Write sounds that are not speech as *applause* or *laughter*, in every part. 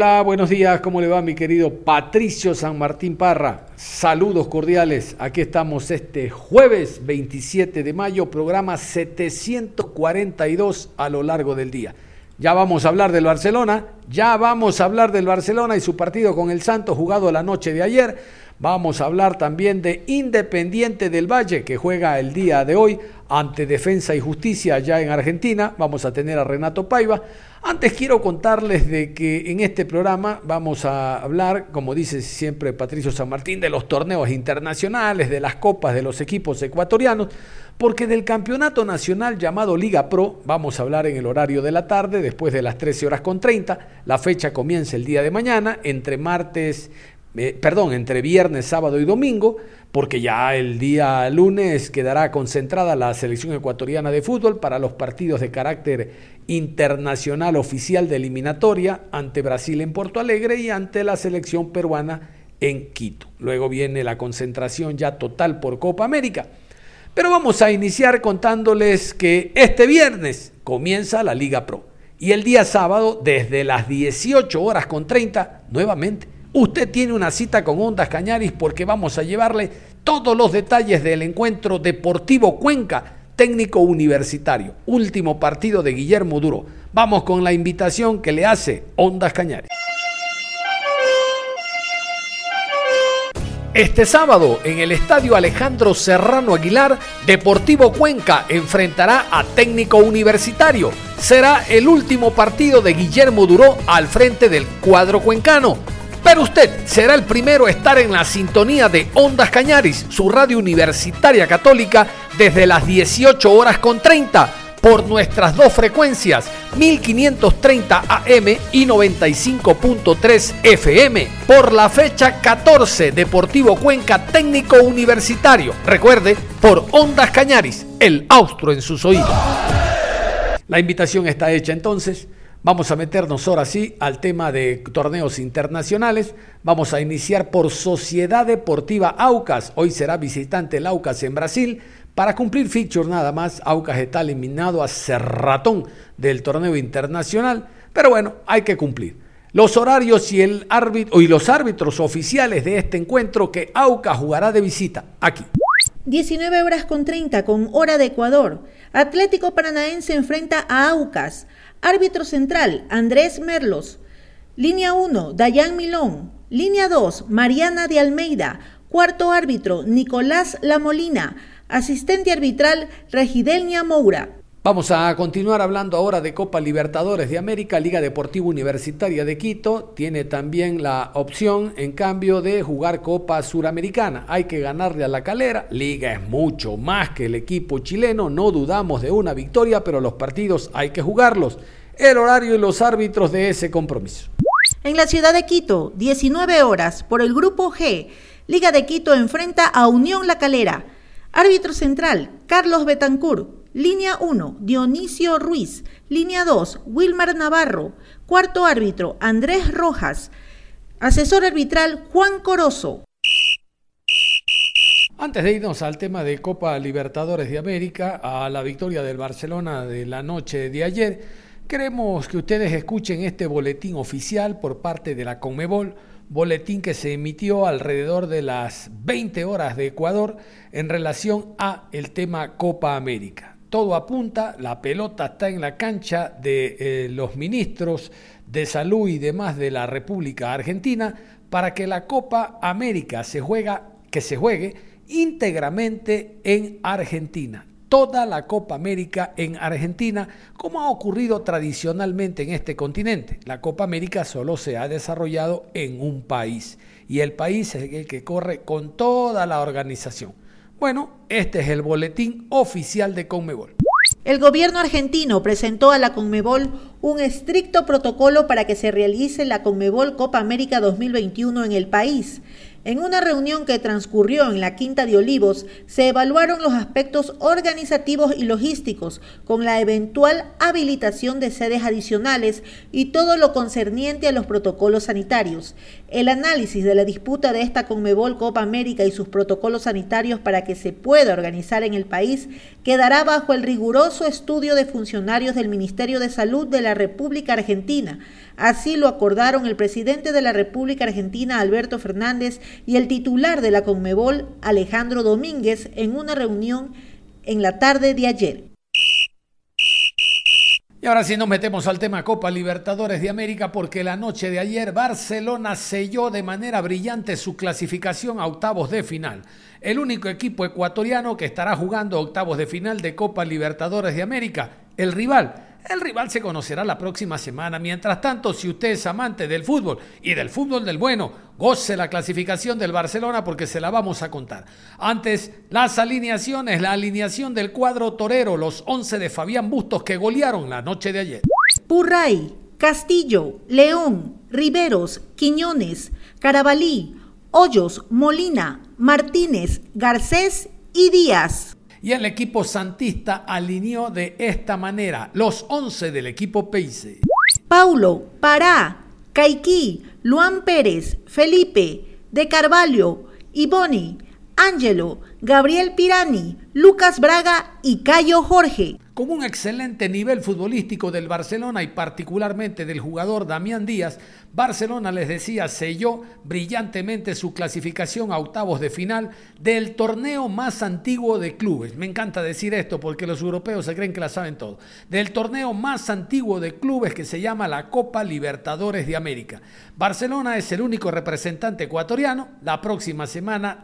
Hola, buenos días, ¿cómo le va mi querido Patricio San Martín Parra? Saludos cordiales, aquí estamos este jueves 27 de mayo, programa 742 a lo largo del día. Ya vamos a hablar del Barcelona, ya vamos a hablar del Barcelona y su partido con el Santos jugado la noche de ayer. Vamos a hablar también de Independiente del Valle, que juega el día de hoy ante Defensa y Justicia allá en Argentina. Vamos a tener a Renato Paiva. Antes quiero contarles de que en este programa vamos a hablar, como dice siempre Patricio San Martín, de los torneos internacionales, de las copas de los equipos ecuatorianos, porque del campeonato nacional llamado Liga Pro vamos a hablar en el horario de la tarde, después de las 13 horas con 30. La fecha comienza el día de mañana, entre martes, eh, perdón, entre viernes, sábado y domingo, porque ya el día lunes quedará concentrada la selección ecuatoriana de fútbol para los partidos de carácter internacional oficial de eliminatoria ante Brasil en Porto Alegre y ante la selección peruana en Quito. Luego viene la concentración ya total por Copa América. Pero vamos a iniciar contándoles que este viernes comienza la Liga Pro y el día sábado desde las 18 horas con 30 nuevamente Usted tiene una cita con Ondas Cañaris porque vamos a llevarle todos los detalles del encuentro Deportivo Cuenca técnico universitario. Último partido de Guillermo Duro. Vamos con la invitación que le hace Ondas Cañares. Este sábado, en el estadio Alejandro Serrano Aguilar, Deportivo Cuenca enfrentará a Técnico Universitario. Será el último partido de Guillermo Duró al frente del cuadro cuencano. Pero usted será el primero a estar en la sintonía de Ondas Cañaris, su radio universitaria católica, desde las 18 horas con 30 por nuestras dos frecuencias, 1530 AM y 95.3 FM, por la fecha 14, Deportivo Cuenca Técnico Universitario. Recuerde, por Ondas Cañaris, el austro en sus oídos. La invitación está hecha entonces. Vamos a meternos ahora sí al tema de torneos internacionales. Vamos a iniciar por Sociedad Deportiva Aucas. Hoy será visitante el Aucas en Brasil. Para cumplir feature nada más, Aucas está eliminado a Cerratón del torneo internacional. Pero bueno, hay que cumplir. Los horarios y, el árbitro, y los árbitros oficiales de este encuentro que Aucas jugará de visita aquí. 19 horas con 30 con hora de Ecuador. Atlético Paranaense enfrenta a Aucas. Árbitro central, Andrés Merlos. Línea 1, Dayan Milón. Línea 2, Mariana de Almeida. Cuarto árbitro, Nicolás Lamolina. Asistente arbitral, Regidelnia Moura. Vamos a continuar hablando ahora de Copa Libertadores de América, Liga Deportiva Universitaria de Quito. Tiene también la opción, en cambio, de jugar Copa Suramericana. Hay que ganarle a la calera. Liga es mucho más que el equipo chileno. No dudamos de una victoria, pero los partidos hay que jugarlos. El horario y los árbitros de ese compromiso. En la ciudad de Quito, 19 horas, por el grupo G, Liga de Quito enfrenta a Unión La Calera. Árbitro central, Carlos Betancourt. Línea 1, Dionisio Ruiz. Línea 2, Wilmar Navarro. Cuarto árbitro, Andrés Rojas. Asesor arbitral, Juan Corozo. Antes de irnos al tema de Copa Libertadores de América, a la victoria del Barcelona de la noche de ayer, queremos que ustedes escuchen este boletín oficial por parte de la Conmebol, boletín que se emitió alrededor de las 20 horas de Ecuador en relación a el tema Copa América todo apunta, la pelota está en la cancha de eh, los ministros de salud y demás de la República Argentina para que la Copa América se juega, que se juegue íntegramente en Argentina. Toda la Copa América en Argentina, como ha ocurrido tradicionalmente en este continente. La Copa América solo se ha desarrollado en un país y el país es el que corre con toda la organización. Bueno, este es el boletín oficial de Conmebol. El gobierno argentino presentó a la Conmebol un estricto protocolo para que se realice la Conmebol Copa América 2021 en el país. En una reunión que transcurrió en la Quinta de Olivos, se evaluaron los aspectos organizativos y logísticos, con la eventual habilitación de sedes adicionales y todo lo concerniente a los protocolos sanitarios. El análisis de la disputa de esta Conmebol Copa América y sus protocolos sanitarios para que se pueda organizar en el país quedará bajo el riguroso estudio de funcionarios del Ministerio de Salud de la República Argentina. Así lo acordaron el presidente de la República Argentina, Alberto Fernández, y el titular de la Conmebol, Alejandro Domínguez, en una reunión en la tarde de ayer. Y ahora sí nos metemos al tema Copa Libertadores de América porque la noche de ayer Barcelona selló de manera brillante su clasificación a octavos de final. El único equipo ecuatoriano que estará jugando octavos de final de Copa Libertadores de América, el rival el rival se conocerá la próxima semana. Mientras tanto, si usted es amante del fútbol y del fútbol del bueno, goce la clasificación del Barcelona porque se la vamos a contar. Antes, las alineaciones, la alineación del cuadro torero, los 11 de Fabián Bustos que golearon la noche de ayer. Purray, Castillo, León, Riveros, Quiñones, Carabalí, Hoyos, Molina, Martínez, Garcés y Díaz. Y el equipo santista alineó de esta manera los 11 del equipo Peise. Paulo, Pará, Caiquí, Luan Pérez, Felipe, De Carvalho, Iboni, Ángelo, Gabriel Pirani, Lucas Braga y Cayo Jorge. Con un excelente nivel futbolístico del Barcelona y particularmente del jugador Damián Díaz, Barcelona les decía selló brillantemente su clasificación a octavos de final del torneo más antiguo de clubes. Me encanta decir esto porque los europeos se creen que la saben todo. Del torneo más antiguo de clubes que se llama la Copa Libertadores de América. Barcelona es el único representante ecuatoriano. La próxima semana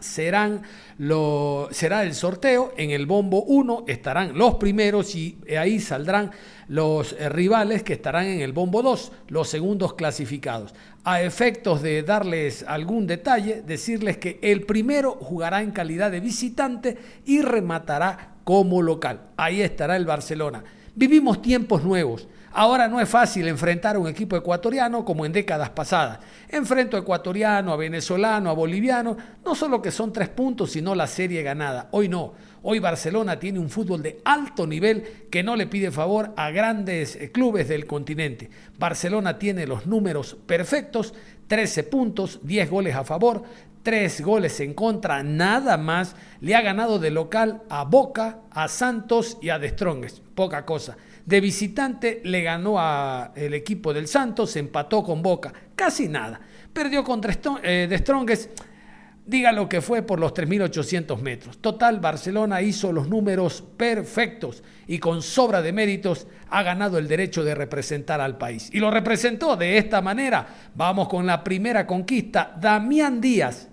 lo, será el sorteo. En el bombo 1 estarán los primeros y ahí saldrán los eh, rivales que estarán en el bombo 2, los segundos clasificados. A efectos de darles algún detalle, decirles que el primero jugará en calidad de visitante y rematará como local. Ahí estará el Barcelona. Vivimos tiempos nuevos. Ahora no es fácil enfrentar a un equipo ecuatoriano como en décadas pasadas. Enfrento a ecuatoriano, a venezolano, a boliviano, no solo que son tres puntos, sino la serie ganada. Hoy no. Hoy Barcelona tiene un fútbol de alto nivel que no le pide favor a grandes eh, clubes del continente. Barcelona tiene los números perfectos, 13 puntos, 10 goles a favor, 3 goles en contra, nada más. Le ha ganado de local a Boca, a Santos y a De Strongest. Poca cosa. De visitante le ganó al equipo del Santos, empató con Boca, casi nada. Perdió contra eh, De diga lo que fue por los 3.800 metros. Total, Barcelona hizo los números perfectos y con sobra de méritos ha ganado el derecho de representar al país. Y lo representó de esta manera. Vamos con la primera conquista. Damián Díaz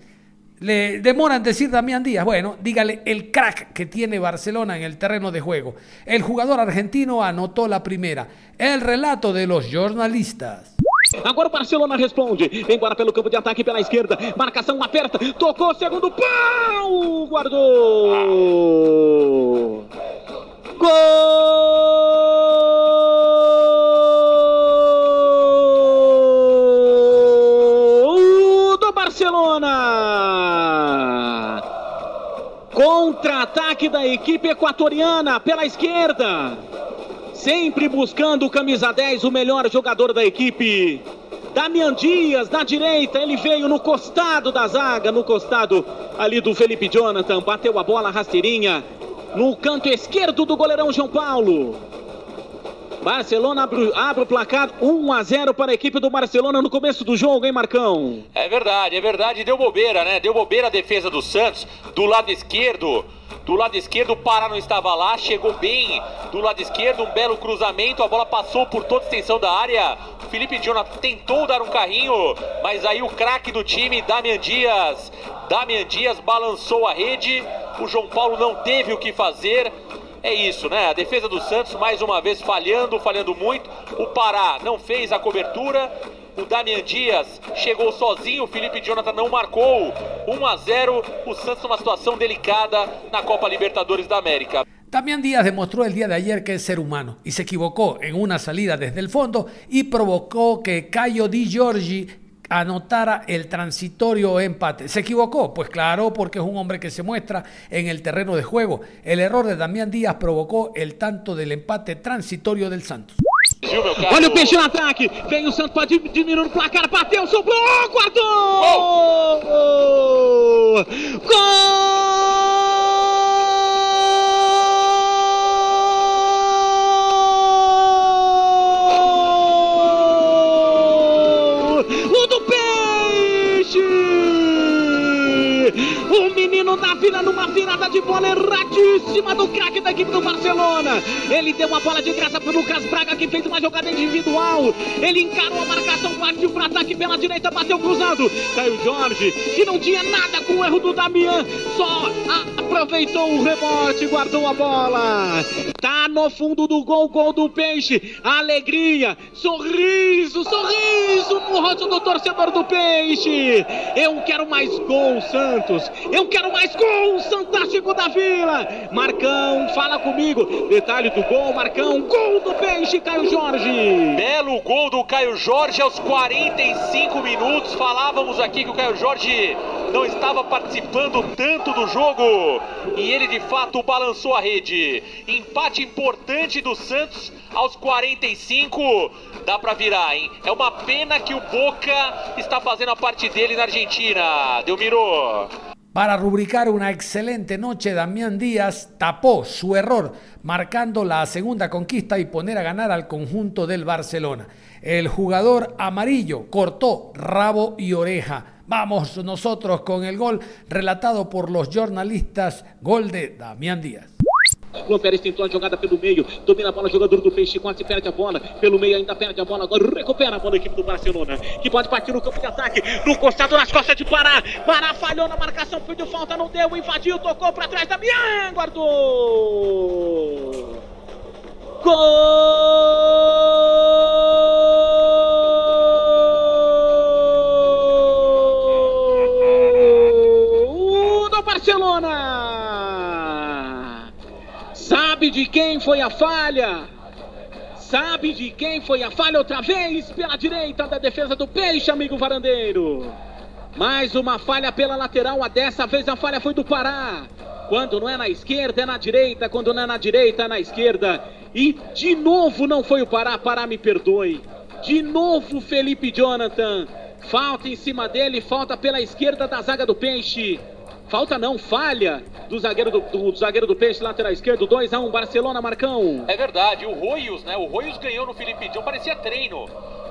le demoran decir Damián Díaz. Bueno, dígale el crack que tiene Barcelona en el terreno de juego. El jugador argentino anotó la primera. El relato de los jornalistas. Agora o Barcelona responde. Embora pelo campo de ataque pela esquerda. Marcação aperta. Tocou, segundo pau. Guardou. Gol do Barcelona. Contra-ataque da equipe equatoriana pela esquerda. Sempre buscando o camisa 10, o melhor jogador da equipe. Damian Dias na direita, ele veio no costado da zaga, no costado ali do Felipe Jonathan, bateu a bola rasteirinha no canto esquerdo do goleirão João Paulo. Barcelona abre, abre, o placar 1 a 0 para a equipe do Barcelona no começo do jogo, hein, Marcão? É verdade, é verdade. Deu bobeira, né? Deu bobeira a defesa do Santos do lado esquerdo. Do lado esquerdo, o Pará não estava lá, chegou bem do lado esquerdo, um belo cruzamento, a bola passou por toda a extensão da área. O Felipe Jonathan tentou dar um carrinho, mas aí o craque do time, Damian Dias, Damian Dias balançou a rede, o João Paulo não teve o que fazer. É isso, né? A defesa do Santos mais uma vez falhando, falhando muito. O Pará não fez a cobertura O Damian Dias chegou sozinho, o Felipe Jonathan não marcou. 1 a 0, o Santos numa situação delicada na Copa Libertadores da América. Damián Díaz demostró el día de ayer que es ser humano y se equivocó en una salida desde el fondo y provocó que Cayo Di Giorgi anotara el transitorio empate. ¿Se equivocó? Pues claro, porque es un hombre que se muestra en el terreno de juego. El error de Damián Díaz provocó el tanto del empate transitorio del Santos. Olha o peixe no ataque. Vem o Santos para diminuir o placar. Bateu, sobrou. Guardou! Gol! Gol! Erradíssima do craque da equipe do Barcelona. Ele deu uma bola de graça pro Lucas Braga que fez uma jogada individual. Ele encarou a marcação, partiu para ataque pela direita, bateu cruzado. Caiu Jorge, que não tinha nada com o erro do Damian, só aproveitou o rebote, guardou a bola. Tá no fundo do gol, gol do Peixe. Alegria, sorriso, sorriso no rosto do torcedor do Peixe. Eu quero mais gol, Santos. Eu quero mais gol, Fantástico da Vila. Marcão, fala comigo. Detalhe do gol, Marcão. Gol do Peixe, Caio Jorge. Belo gol do Caio Jorge aos 45 minutos. Falávamos aqui que o Caio Jorge não estava participando tanto do jogo. E ele de fato balançou a rede. Empate importante do Santos aos 45. Dá pra virar, hein? É uma pena que o Boca está fazendo a parte dele na Argentina. Delmiro. Para rubricar una excelente noche, Damián Díaz tapó su error, marcando la segunda conquista y poner a ganar al conjunto del Barcelona. El jugador amarillo cortó rabo y oreja. Vamos nosotros con el gol relatado por los jornalistas, gol de Damián Díaz. Pérez tentou a jogada pelo meio, domina a bola, jogador do Peixe, quase perde a bola, pelo meio ainda perde a bola, agora recupera a bola a equipe do Barcelona, que pode partir no campo de ataque, no costado nas costas de Pará, Pará falhou na marcação, pediu falta, não deu, invadiu, tocou para trás, Damian, guardou! Gol de quem foi a falha? Sabe de quem foi a falha outra vez? Pela direita da defesa do Peixe, amigo varandeiro. Mais uma falha pela lateral, a dessa vez a falha foi do Pará. Quando não é na esquerda, é na direita. Quando não é na direita, é na esquerda. E de novo não foi o Pará. Pará, me perdoe. De novo Felipe Jonathan. Falta em cima dele, falta pela esquerda da zaga do Peixe. Falta não, falha do zagueiro do, do zagueiro do Peixe, lateral esquerdo, 2 a 1 Barcelona, Marcão. É verdade, o Royos, né? O Royos ganhou no Felipe John, parecia treino.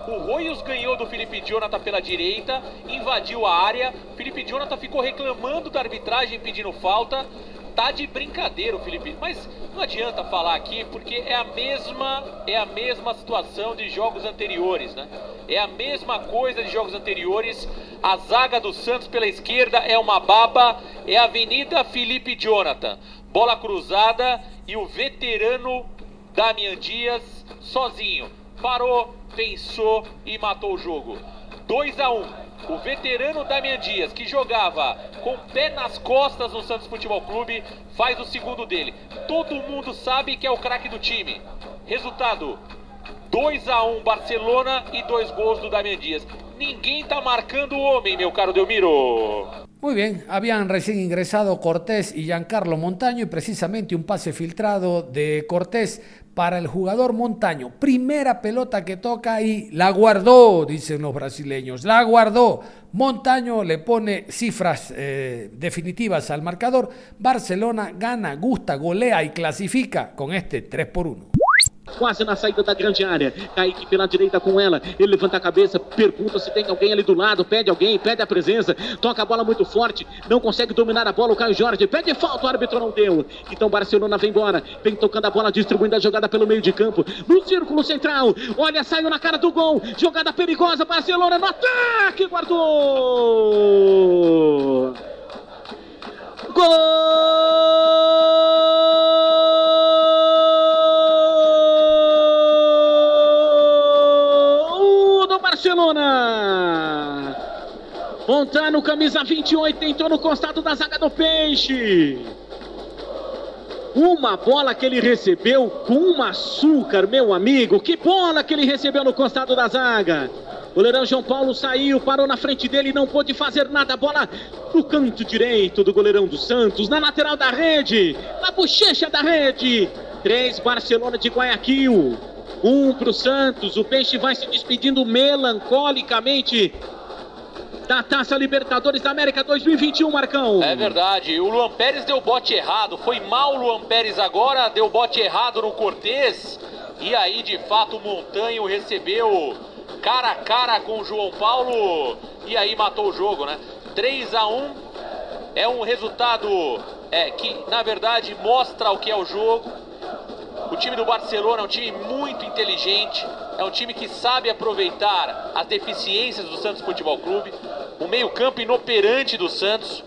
O Royos ganhou do Felipe Jonathan pela direita, invadiu a área. Felipe Jonathan ficou reclamando da arbitragem, pedindo falta. Tá de brincadeira o Felipe, mas não adianta falar aqui porque é a mesma é a mesma situação de jogos anteriores, né? É a mesma coisa de jogos anteriores. A zaga do Santos pela esquerda é uma baba, é a Avenida Felipe Jonathan. Bola cruzada e o veterano Damian Dias sozinho. Parou, pensou e matou o jogo. 2 a 1. O veterano Damian Dias, que jogava com o pé nas costas no Santos Futebol Clube, faz o segundo dele. Todo mundo sabe que é o craque do time. Resultado: 2 a 1 Barcelona e dois gols do Damian Dias. Ninguém tá marcando o homem, meu caro Delmiro. Muy bien, habían recién ingresado Cortés y Giancarlo Montaño y precisamente un pase filtrado de Cortés para el jugador Montaño. Primera pelota que toca y la guardó, dicen los brasileños, la guardó. Montaño le pone cifras eh, definitivas al marcador. Barcelona gana, gusta, golea y clasifica con este 3 por 1. Quase na saída da grande área. Kaique pela direita com ela. Ele levanta a cabeça, pergunta se tem alguém ali do lado. Pede alguém, pede a presença. Toca a bola muito forte. Não consegue dominar a bola. O Caio Jorge pede falta. O árbitro não deu. Então Barcelona vem embora. Vem tocando a bola, distribuindo a jogada pelo meio de campo. No círculo central. Olha, saiu na cara do gol. Jogada perigosa. Barcelona no ataque. Guardou. Gol Barcelona. Montano, camisa 28, tentou no costado da zaga do Peixe. Uma bola que ele recebeu com um açúcar, meu amigo. Que bola que ele recebeu no costado da zaga. Goleirão João Paulo saiu, parou na frente dele, não pôde fazer nada. Bola no canto direito do goleirão do Santos, na lateral da rede, na bochecha da rede. Três Barcelona de Guayaquil, um para o Santos. O Peixe vai se despedindo melancolicamente da Taça Libertadores da América 2021, Marcão. É verdade. O Luan Pérez deu bote errado. Foi mal o Luan Pérez agora, deu bote errado no Cortez. E aí, de fato, o Montanho recebeu cara a cara com o João Paulo e aí matou o jogo, né? 3 a 1 é um resultado é, que, na verdade, mostra o que é o jogo. O time do Barcelona é um time muito inteligente, é um time que sabe aproveitar as deficiências do Santos Futebol Clube, o meio-campo inoperante do Santos,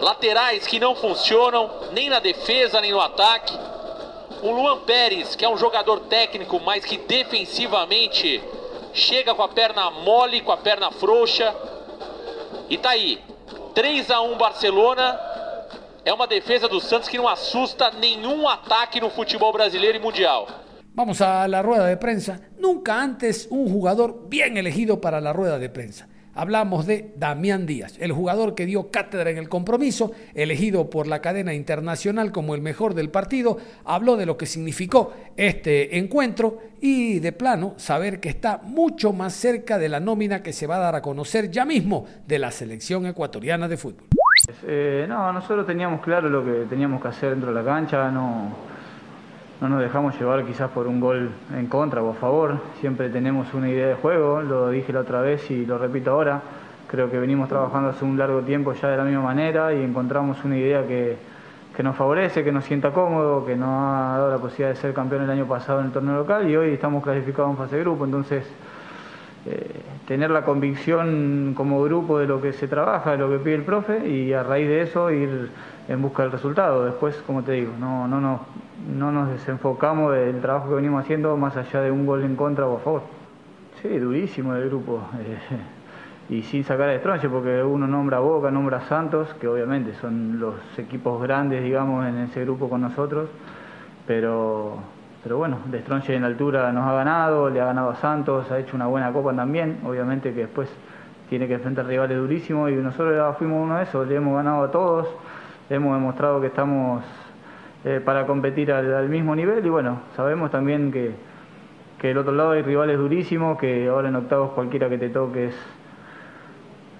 laterais que não funcionam nem na defesa nem no ataque. O Luan Pérez, que é um jogador técnico, mas que defensivamente chega com a perna mole, com a perna frouxa. E tá aí. 3 a 1 Barcelona. É uma defesa do Santos que não assusta nenhum ataque no futebol brasileiro e mundial. Vamos a la rueda de prensa. Nunca antes un jugador bien elegido para la rueda de prensa. Hablamos de Damián Díaz, el jugador que dio cátedra en el compromiso, elegido por la cadena internacional como el mejor del partido, habló de lo que significó este encuentro y de plano saber que está mucho más cerca de la nómina que se va a dar a conocer ya mismo de la selección ecuatoriana de fútbol. Eh, no, nosotros teníamos claro lo que teníamos que hacer dentro de la cancha, no no nos dejamos llevar quizás por un gol en contra o a favor. Siempre tenemos una idea de juego, lo dije la otra vez y lo repito ahora. Creo que venimos trabajando hace un largo tiempo ya de la misma manera y encontramos una idea que, que nos favorece, que nos sienta cómodo, que nos ha dado la posibilidad de ser campeón el año pasado en el torneo local y hoy estamos clasificados en fase de grupo. Entonces, eh, tener la convicción como grupo de lo que se trabaja, de lo que pide el profe y a raíz de eso ir en busca del resultado. Después, como te digo, no, no, no, no nos desenfocamos del trabajo que venimos haciendo más allá de un gol en contra o a favor. Sí, durísimo el grupo. Eh, y sin sacar a Estronche, porque uno nombra a Boca, nombra a Santos, que obviamente son los equipos grandes, digamos, en ese grupo con nosotros. Pero, pero bueno, de en altura nos ha ganado, le ha ganado a Santos, ha hecho una buena copa también. Obviamente que después tiene que enfrentar rivales durísimos y nosotros ya fuimos uno de esos, le hemos ganado a todos, hemos demostrado que estamos eh, para competir al, mismo nivel y bueno, sabemos también que, que del otro lado hay rivales durísimos, que ahora en octavos cualquiera que te toque es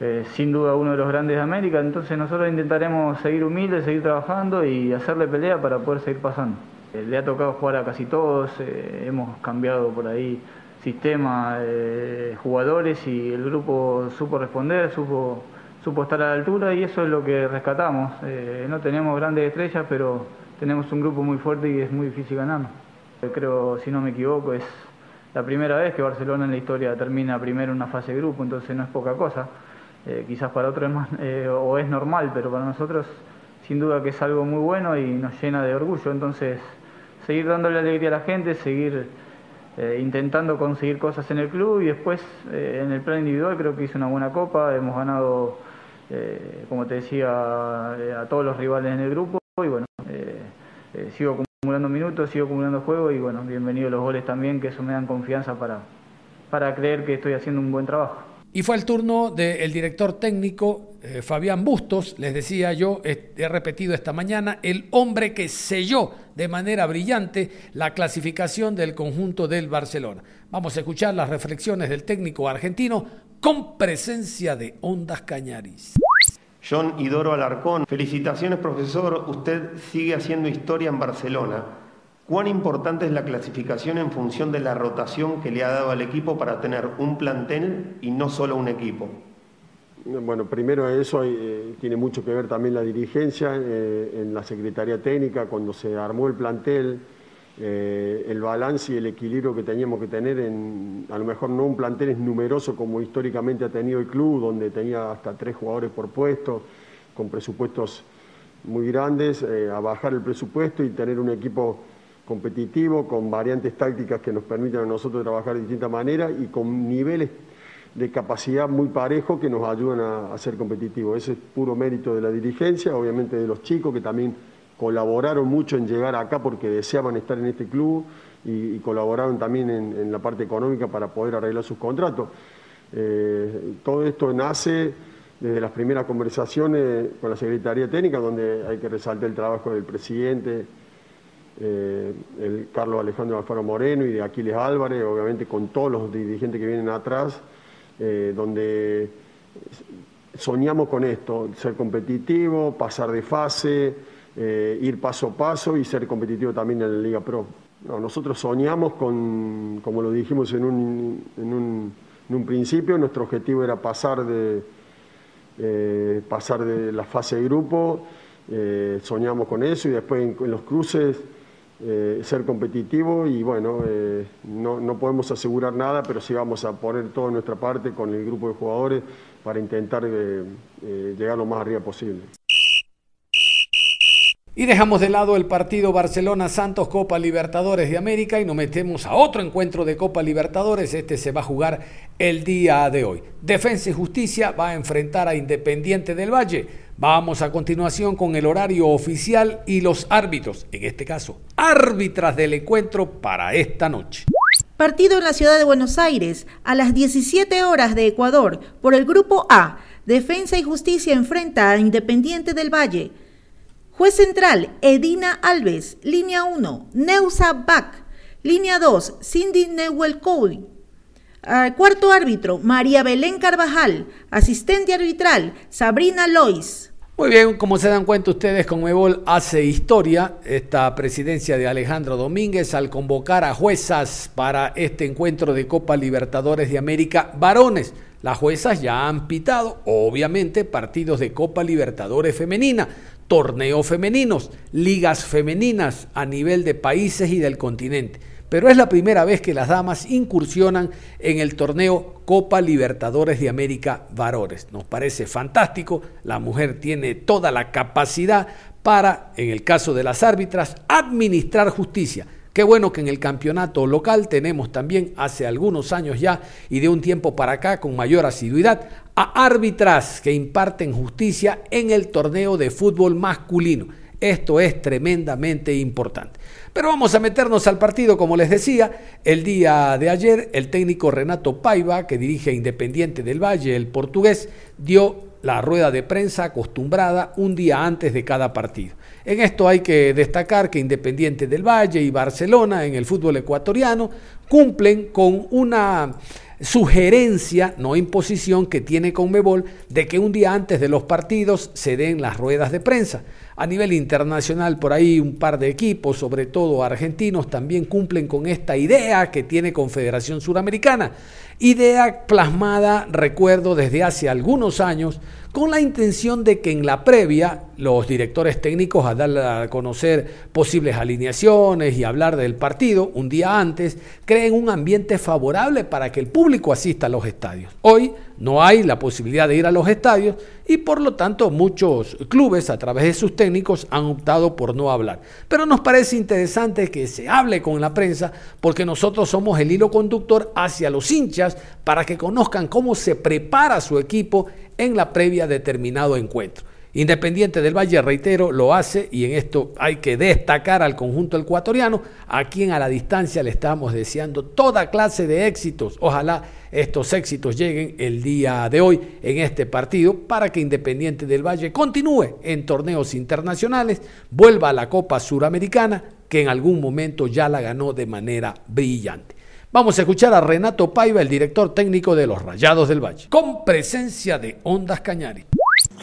eh, sin duda uno de los grandes de América, entonces nosotros intentaremos seguir humildes, seguir trabajando y hacerle pelea para poder seguir pasando. Eh, le ha tocado jugar a casi todos, hemos cambiado por ahí sistema, jugadores y el grupo supo responder, supo, supo estar a la altura y eso es lo que rescatamos. no tenemos grandes estrellas, pero tenemos un grupo muy fuerte y es muy difícil ganarnos. Creo, si no me equivoco, es la primera vez que Barcelona en la historia termina primero una fase de grupo, entonces no es poca cosa. Eh, quizás para otros es más, *laughs* eh, o es normal, pero para nosotros sin duda que es algo muy bueno y nos llena de orgullo. Entonces, seguir dándole alegría a la gente, seguir eh, intentando conseguir cosas en el club y después en el plan individual creo que hice una buena copa, hemos ganado, como te decía, a todos los rivales en el grupo y bueno, eh, sigo acumulando minutos, sigo acumulando juego y bueno, bienvenidos los goles también, que eso me dan confianza para, para creer que estoy haciendo un buen trabajo. Y fue el turno del director técnico eh, Fabián Bustos, les decía yo, he repetido esta mañana, el hombre que selló de manera brillante la clasificación del conjunto del Barcelona. Vamos a escuchar las reflexiones del técnico argentino con presencia de Ondas Cañaris. John Idoro Alarcón. Felicitaciones, profesor. Usted sigue haciendo historia en Barcelona. ¿Cuán importante es la clasificación en función de la rotación que le ha dado al equipo para tener un plantel y no solo un equipo? Bueno, primero eso eh, tiene mucho que ver también la dirigencia eh, en la Secretaría Técnica, cuando se armó el plantel, eh, el balance y el equilibrio que teníamos que tener en, a lo mejor no un plantel es numeroso como históricamente ha tenido el club, donde tenía hasta tres jugadores por puesto, con presupuestos muy grandes, a bajar el presupuesto y tener un equipo competitivo, con variantes tácticas que nos permitan a nosotros trabajar de distintas maneras y con niveles de capacidad muy parejo que nos ayudan a, ser competitivos. Ese es puro mérito de la dirigencia, obviamente de los chicos que también colaboraron mucho en llegar acá porque deseaban estar en este club y, colaboraron también en, la parte económica para poder arreglar sus contratos. Eh, todo esto nace desde las primeras conversaciones con la Secretaría Técnica, donde hay que resaltar el trabajo del presidente, eh, el Carlos Alejandro Alfaro Moreno y de Aquiles Álvarez, obviamente con todos los dirigentes que vienen atrás, eh, donde soñamos con esto, ser competitivo, pasar de fase, eh, ir paso a paso y ser competitivo también en la Liga Pro. nosotros soñamos con, como lo dijimos en un, en un, principio, nuestro objetivo era pasar de, pasar de la fase de grupo, soñamos con eso y después en los cruces eh, ser competitivo y bueno, eh, no, no, podemos asegurar nada, pero sí vamos a poner toda nuestra parte con el grupo de jugadores para intentar eh, llegar lo más arriba posible. Y dejamos de lado el partido Barcelona-Santos Copa Libertadores de América y nos metemos a otro encuentro de Copa Libertadores. Este se va a jugar el día de hoy. Defensa y Justicia va a enfrentar a Independiente del Valle. Vamos a continuación con el horario oficial y los árbitros, en este caso, árbitras del encuentro para esta noche. Partido en la ciudad de Buenos Aires a las 17 horas de Ecuador por el grupo A. Defensa y Justicia enfrenta a Independiente del Valle. Juez central, Edina Alves. Línea 1, Neusa Bach. Línea 2, Cindy Newell Cole. Ah, cuarto árbitro, María Belén Carvajal. Asistente arbitral, Sabrina Lois. Muy bien, como se dan cuenta ustedes, Conmebol hace historia esta presidencia de Alejandro Domínguez al convocar a juezas para este encuentro de Copa Libertadores de América varones. Las juezas ya han pitado, obviamente, partidos de Copa Libertadores femenina torneos femeninos, ligas femeninas a nivel de países y del continente. Pero es la primera vez que las damas incursionan en el torneo Copa Libertadores de América Varones. Nos parece fantástico, la mujer tiene toda la capacidad para, en el caso de las árbitras, administrar justicia. Qué bueno que en el campeonato local tenemos también hace algunos años ya y de un tiempo para acá con mayor asiduidad a árbitras que imparten justicia en el torneo de fútbol masculino. Esto es tremendamente importante. Pero vamos a meternos al partido, como les decía, el día de ayer el técnico Renato Paiva, que dirige Independiente del Valle, el portugués, dio la rueda de prensa acostumbrada un día antes de cada partido. En esto hay que destacar que Independiente del Valle y Barcelona en el fútbol ecuatoriano cumplen con una sugerencia, no imposición, que tiene Conmebol de que un día antes de los partidos se den las ruedas de prensa. A nivel internacional, por ahí un par de equipos, sobre todo argentinos, también cumplen con esta idea que tiene Confederación Suramericana. Idea plasmada, recuerdo, desde hace algunos años con la intención de que en la previa los directores técnicos a dar a conocer posibles alineaciones y hablar del partido un día antes, creen un ambiente favorable para que el público asista a los estadios. Hoy no hay la posibilidad de ir a los estadios y por lo tanto muchos clubes a través de sus técnicos han optado por no hablar. Pero nos parece interesante que se hable con la prensa porque nosotros somos el hilo conductor hacia los hinchas para que conozcan cómo se prepara su equipo en la previa determinado encuentro. Independiente del Valle, reitero, lo hace y en esto hay que destacar al conjunto ecuatoriano, a quien a la distancia le estamos deseando toda clase de éxitos. Ojalá estos éxitos lleguen el día de hoy en este partido para que Independiente del Valle continúe en torneos internacionales, vuelva a la Copa Suramericana, que en algún momento ya la ganó de manera brillante. Vamos a escuchar a Renato Paiva, el director técnico de los Rayados del Valle, con presencia de Ondas Cañari.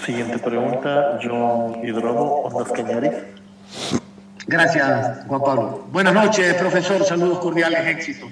Siguiente pregunta, John Hidrobo, Ondas Cañari. Gracias, Juan Pablo. Buenas noches, profesor. Saludos cordiales, éxito.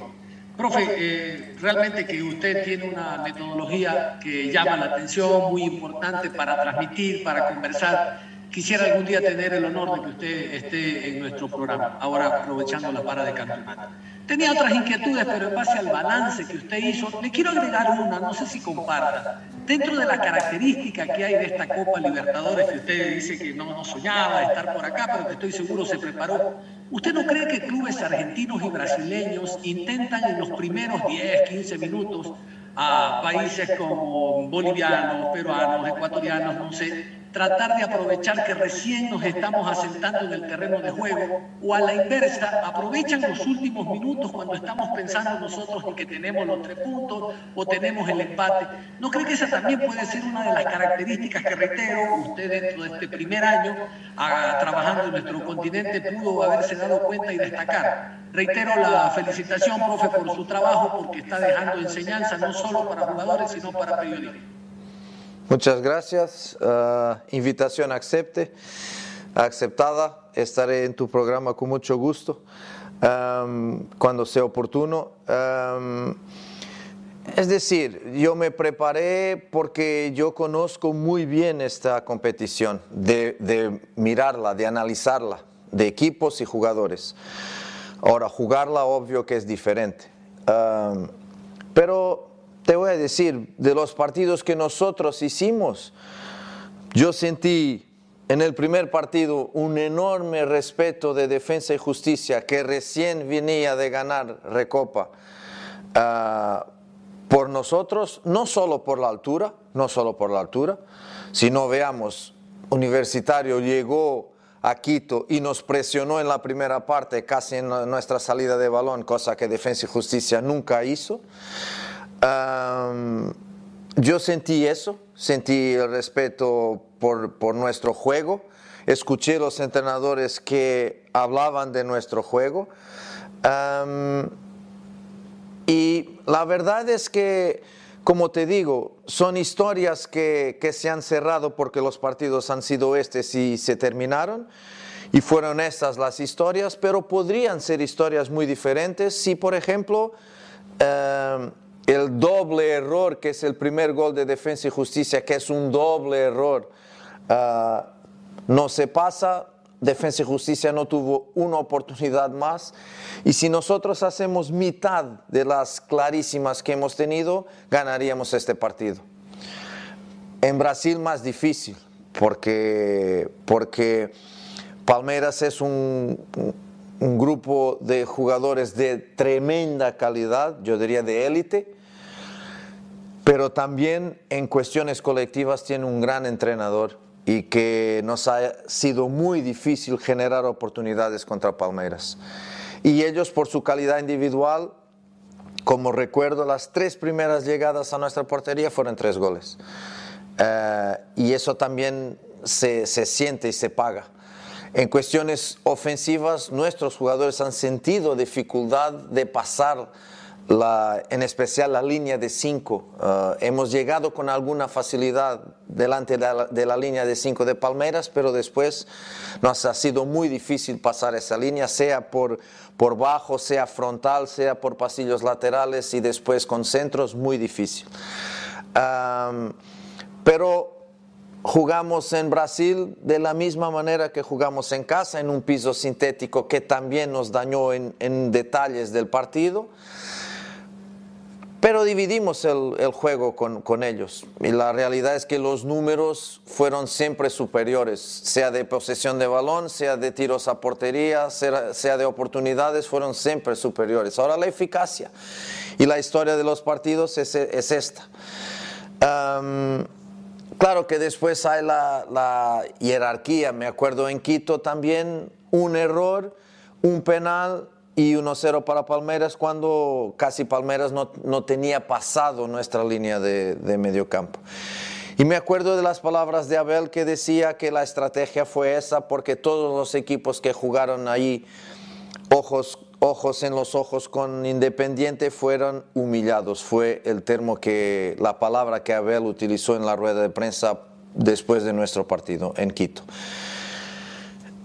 Profe, eh, realmente que usted tiene una metodología que llama la atención, muy importante para transmitir, para conversar Quisiera algún día tener el honor de que usted esté en nuestro programa, ahora aprovechando la para de campeonato. Tenía otras inquietudes, pero en base al balance que usted hizo, le quiero agregar una, no sé si comparta. Dentro de la característica que hay de esta Copa Libertadores, que usted dice que no, no soñaba estar por acá, pero que estoy seguro se preparó, ¿usted no cree que clubes argentinos y brasileños intentan en los primeros 10, 15 minutos a países como bolivianos, peruanos, ecuatorianos, no sé, tratar de aprovechar que recién nos estamos asentando en el terreno de juego, o a la inversa, aprovechan los últimos minutos cuando estamos pensando nosotros en que tenemos los tres puntos o tenemos el empate. ¿No cree que esa también puede ser una de las características que reitero, usted dentro de este primer año trabajando en nuestro continente pudo haberse dado cuenta y destacar? Reitero la felicitación, profe, por su trabajo, porque está dejando enseñanza no solo para jugadores, sino para periodistas. Muchas gracias. Uh, invitación acepte, aceptada. Estaré en tu programa con mucho gusto cuando sea oportuno. Es decir, yo me preparé porque yo conozco muy bien esta competición, de, mirarla, de analizarla, de equipos y jugadores. Ahora, jugarla obvio que es diferente. Pero te voy a decir, de los partidos que nosotros hicimos, yo sentí en el primer partido un enorme respeto de defensa y justicia que recién venía de ganar Recopa uh, por nosotros, no solo por la altura, no solo por la altura, sino veamos, Universitario llegó a Quito y nos presionó en la primera parte, casi en nuestra salida de balón, cosa que Defensa y Justicia nunca hizo yo sentí eso, sentí el respeto por, por nuestro juego, escuché los entrenadores que hablaban de nuestro juego. y la verdad es que, como te digo, son historias que, que, se han cerrado porque los partidos han sido estos y se terminaron. Y fueron estas las historias, pero podrían ser historias muy diferentes si, por ejemplo, el doble error que es el primer gol de defensa y justicia, que es un doble error, ah, no se pasa, defensa y justicia no tuvo una oportunidad más. Y si nosotros hacemos mitad de las clarísimas que hemos tenido, ganaríamos este partido. En Brasil más difícil, porque, porque Palmeiras es un, un grupo de jugadores de tremenda calidad, yo diría de élite, pero también en cuestiones colectivas tiene un gran entrenador y que nos ha sido muy difícil generar oportunidades contra Palmeiras. Y ellos por su calidad individual, como recuerdo, las tres primeras llegadas a nuestra portería fueron tres goles. Eh, y eso también se, se siente y se paga. En cuestiones ofensivas, nuestros jugadores han sentido dificultad de pasar en especial la línea de 5. Uh, hemos llegado con alguna facilidad delante de la, línea de 5 de Palmeras, pero después nos ha sido muy difícil pasar esa línea, sea por, por bajo, sea frontal, sea por pasillos laterales y después con centros, muy difícil. Um, pero jugamos en Brasil de la misma manera que jugamos en casa, en un piso sintético que también nos dañó en, en detalles del partido. Pero dividimos el, el juego con, con, ellos y la realidad es que los números fueron siempre superiores, sea de posesión de balón, sea de tiros a portería, sea, sea de oportunidades, fueron siempre superiores. Ahora la eficacia y la historia de los partidos es, es esta. Claro que después hay la, la jerarquía, me acuerdo en Quito también, un error, un penal y 1-0 para Palmeiras cuando casi Palmeiras no, no tenía pasado nuestra línea de, de medio campo. Y me acuerdo de las palabras de Abel que decía que la estrategia fue esa porque todos los equipos que jugaron ahí, ojos, ojos en los ojos con Independiente, fueron humillados. Fue el termo que, la palabra que Abel utilizó en la rueda de prensa después de nuestro partido en Quito.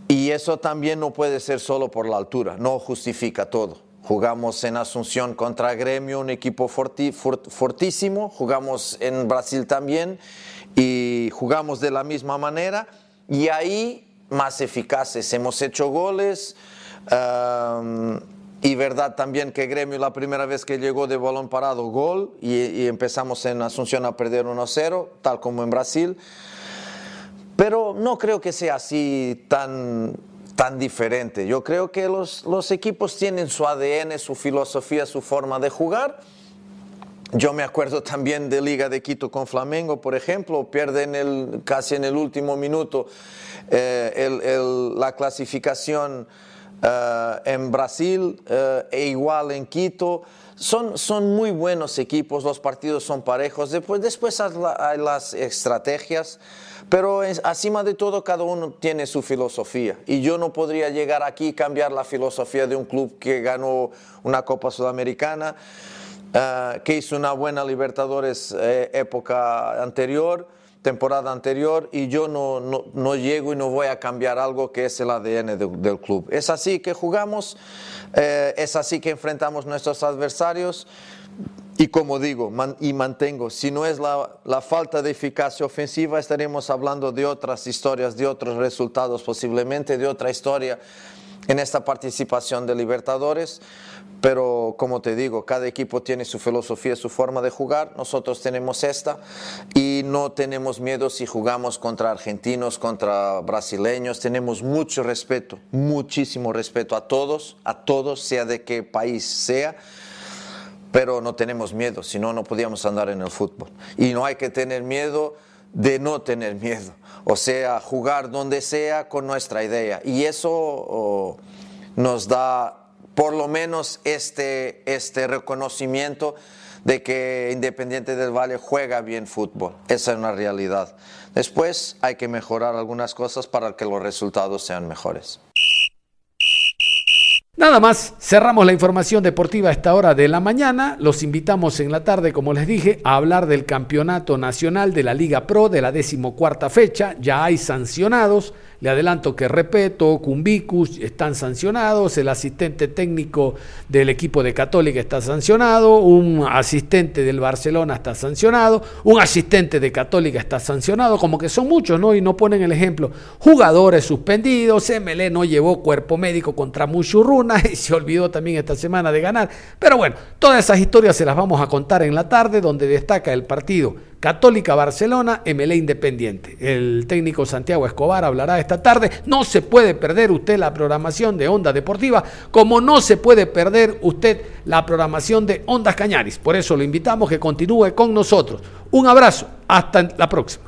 Y eso también no puede ser solo por la altura, no justifica todo. Jugamos en Asunción contra Gremio, un equipo fortísimo, jugamos en Brasil también y jugamos de la misma manera y ahí más eficaces. Hemos hecho goles. y verdad también que Gremio la primera vez que llegó de balón parado, gol, y, y empezamos en Asunción a perder 1-0, tal como en Brasil. Pero no creo que sea así tan, tan diferente. Yo creo que los, los equipos tienen su ADN, su filosofía, su forma de jugar. Yo me acuerdo también de Liga de Quito con Flamengo, por ejemplo, pierden el, casi en el último minuto eh, el, la clasificación uh, en Brasil uh, e igual en Quito. Son, son muy buenos equipos, los partidos son parejos. Después, después hay las estrategias, pero encima de todo cada uno tiene su filosofía. Y yo no podría llegar aquí y cambiar la filosofía de un club que ganó una Copa Sudamericana, uh, que hizo una buena Libertadores eh, época anterior temporada anterior y yo no, no, no, llego y no voy a cambiar algo que es el ADN de, del club. Es así que jugamos, eh, es así que enfrentamos nuestros adversarios y como digo man, y mantengo, si no es la, la, falta de eficacia ofensiva, estaremos hablando de otras historias, de otros resultados posiblemente, de otra historia en esta participación de Libertadores. Pero como te digo, cada equipo tiene su filosofía, su forma de jugar, nosotros tenemos esta y no tenemos miedo si jugamos contra argentinos, contra brasileños, tenemos mucho respeto, muchísimo respeto a todos, a todos, sea de qué país sea pero no tenemos miedo, si no, no podíamos andar en el fútbol. Y no hay que tener miedo de no tener miedo, o sea, jugar donde sea con nuestra idea. Y eso oh, nos da por lo menos este, este reconocimiento de que Independiente del Valle juega bien fútbol. Esa es una realidad. Después hay que mejorar algunas cosas para que los resultados sean mejores. Nada más, cerramos la información deportiva a esta hora de la mañana. Los invitamos en la tarde, como les dije, a hablar del campeonato nacional de la Liga Pro de la decimocuarta fecha. Ya hay sancionados. Le adelanto que Repeto, Cumbicus están sancionados, el asistente técnico del equipo de Católica está sancionado, un asistente del Barcelona está sancionado, un asistente de Católica está sancionado, como que son muchos, ¿no? Y no ponen el ejemplo. Jugadores suspendidos, MLE no llevó cuerpo médico contra Muchurruna *laughs* y se olvidó también esta semana de ganar. Pero bueno, todas esas historias se las vamos a contar en la tarde, donde destaca el partido Católica Barcelona, MLE Independiente. El técnico Santiago Escobar hablará esta tarde. No se puede perder usted la programación de Onda Deportiva, como no se puede perder usted la programación de Ondas Cañaris. Por eso lo invitamos que continúe con nosotros. Un abrazo, hasta la próxima.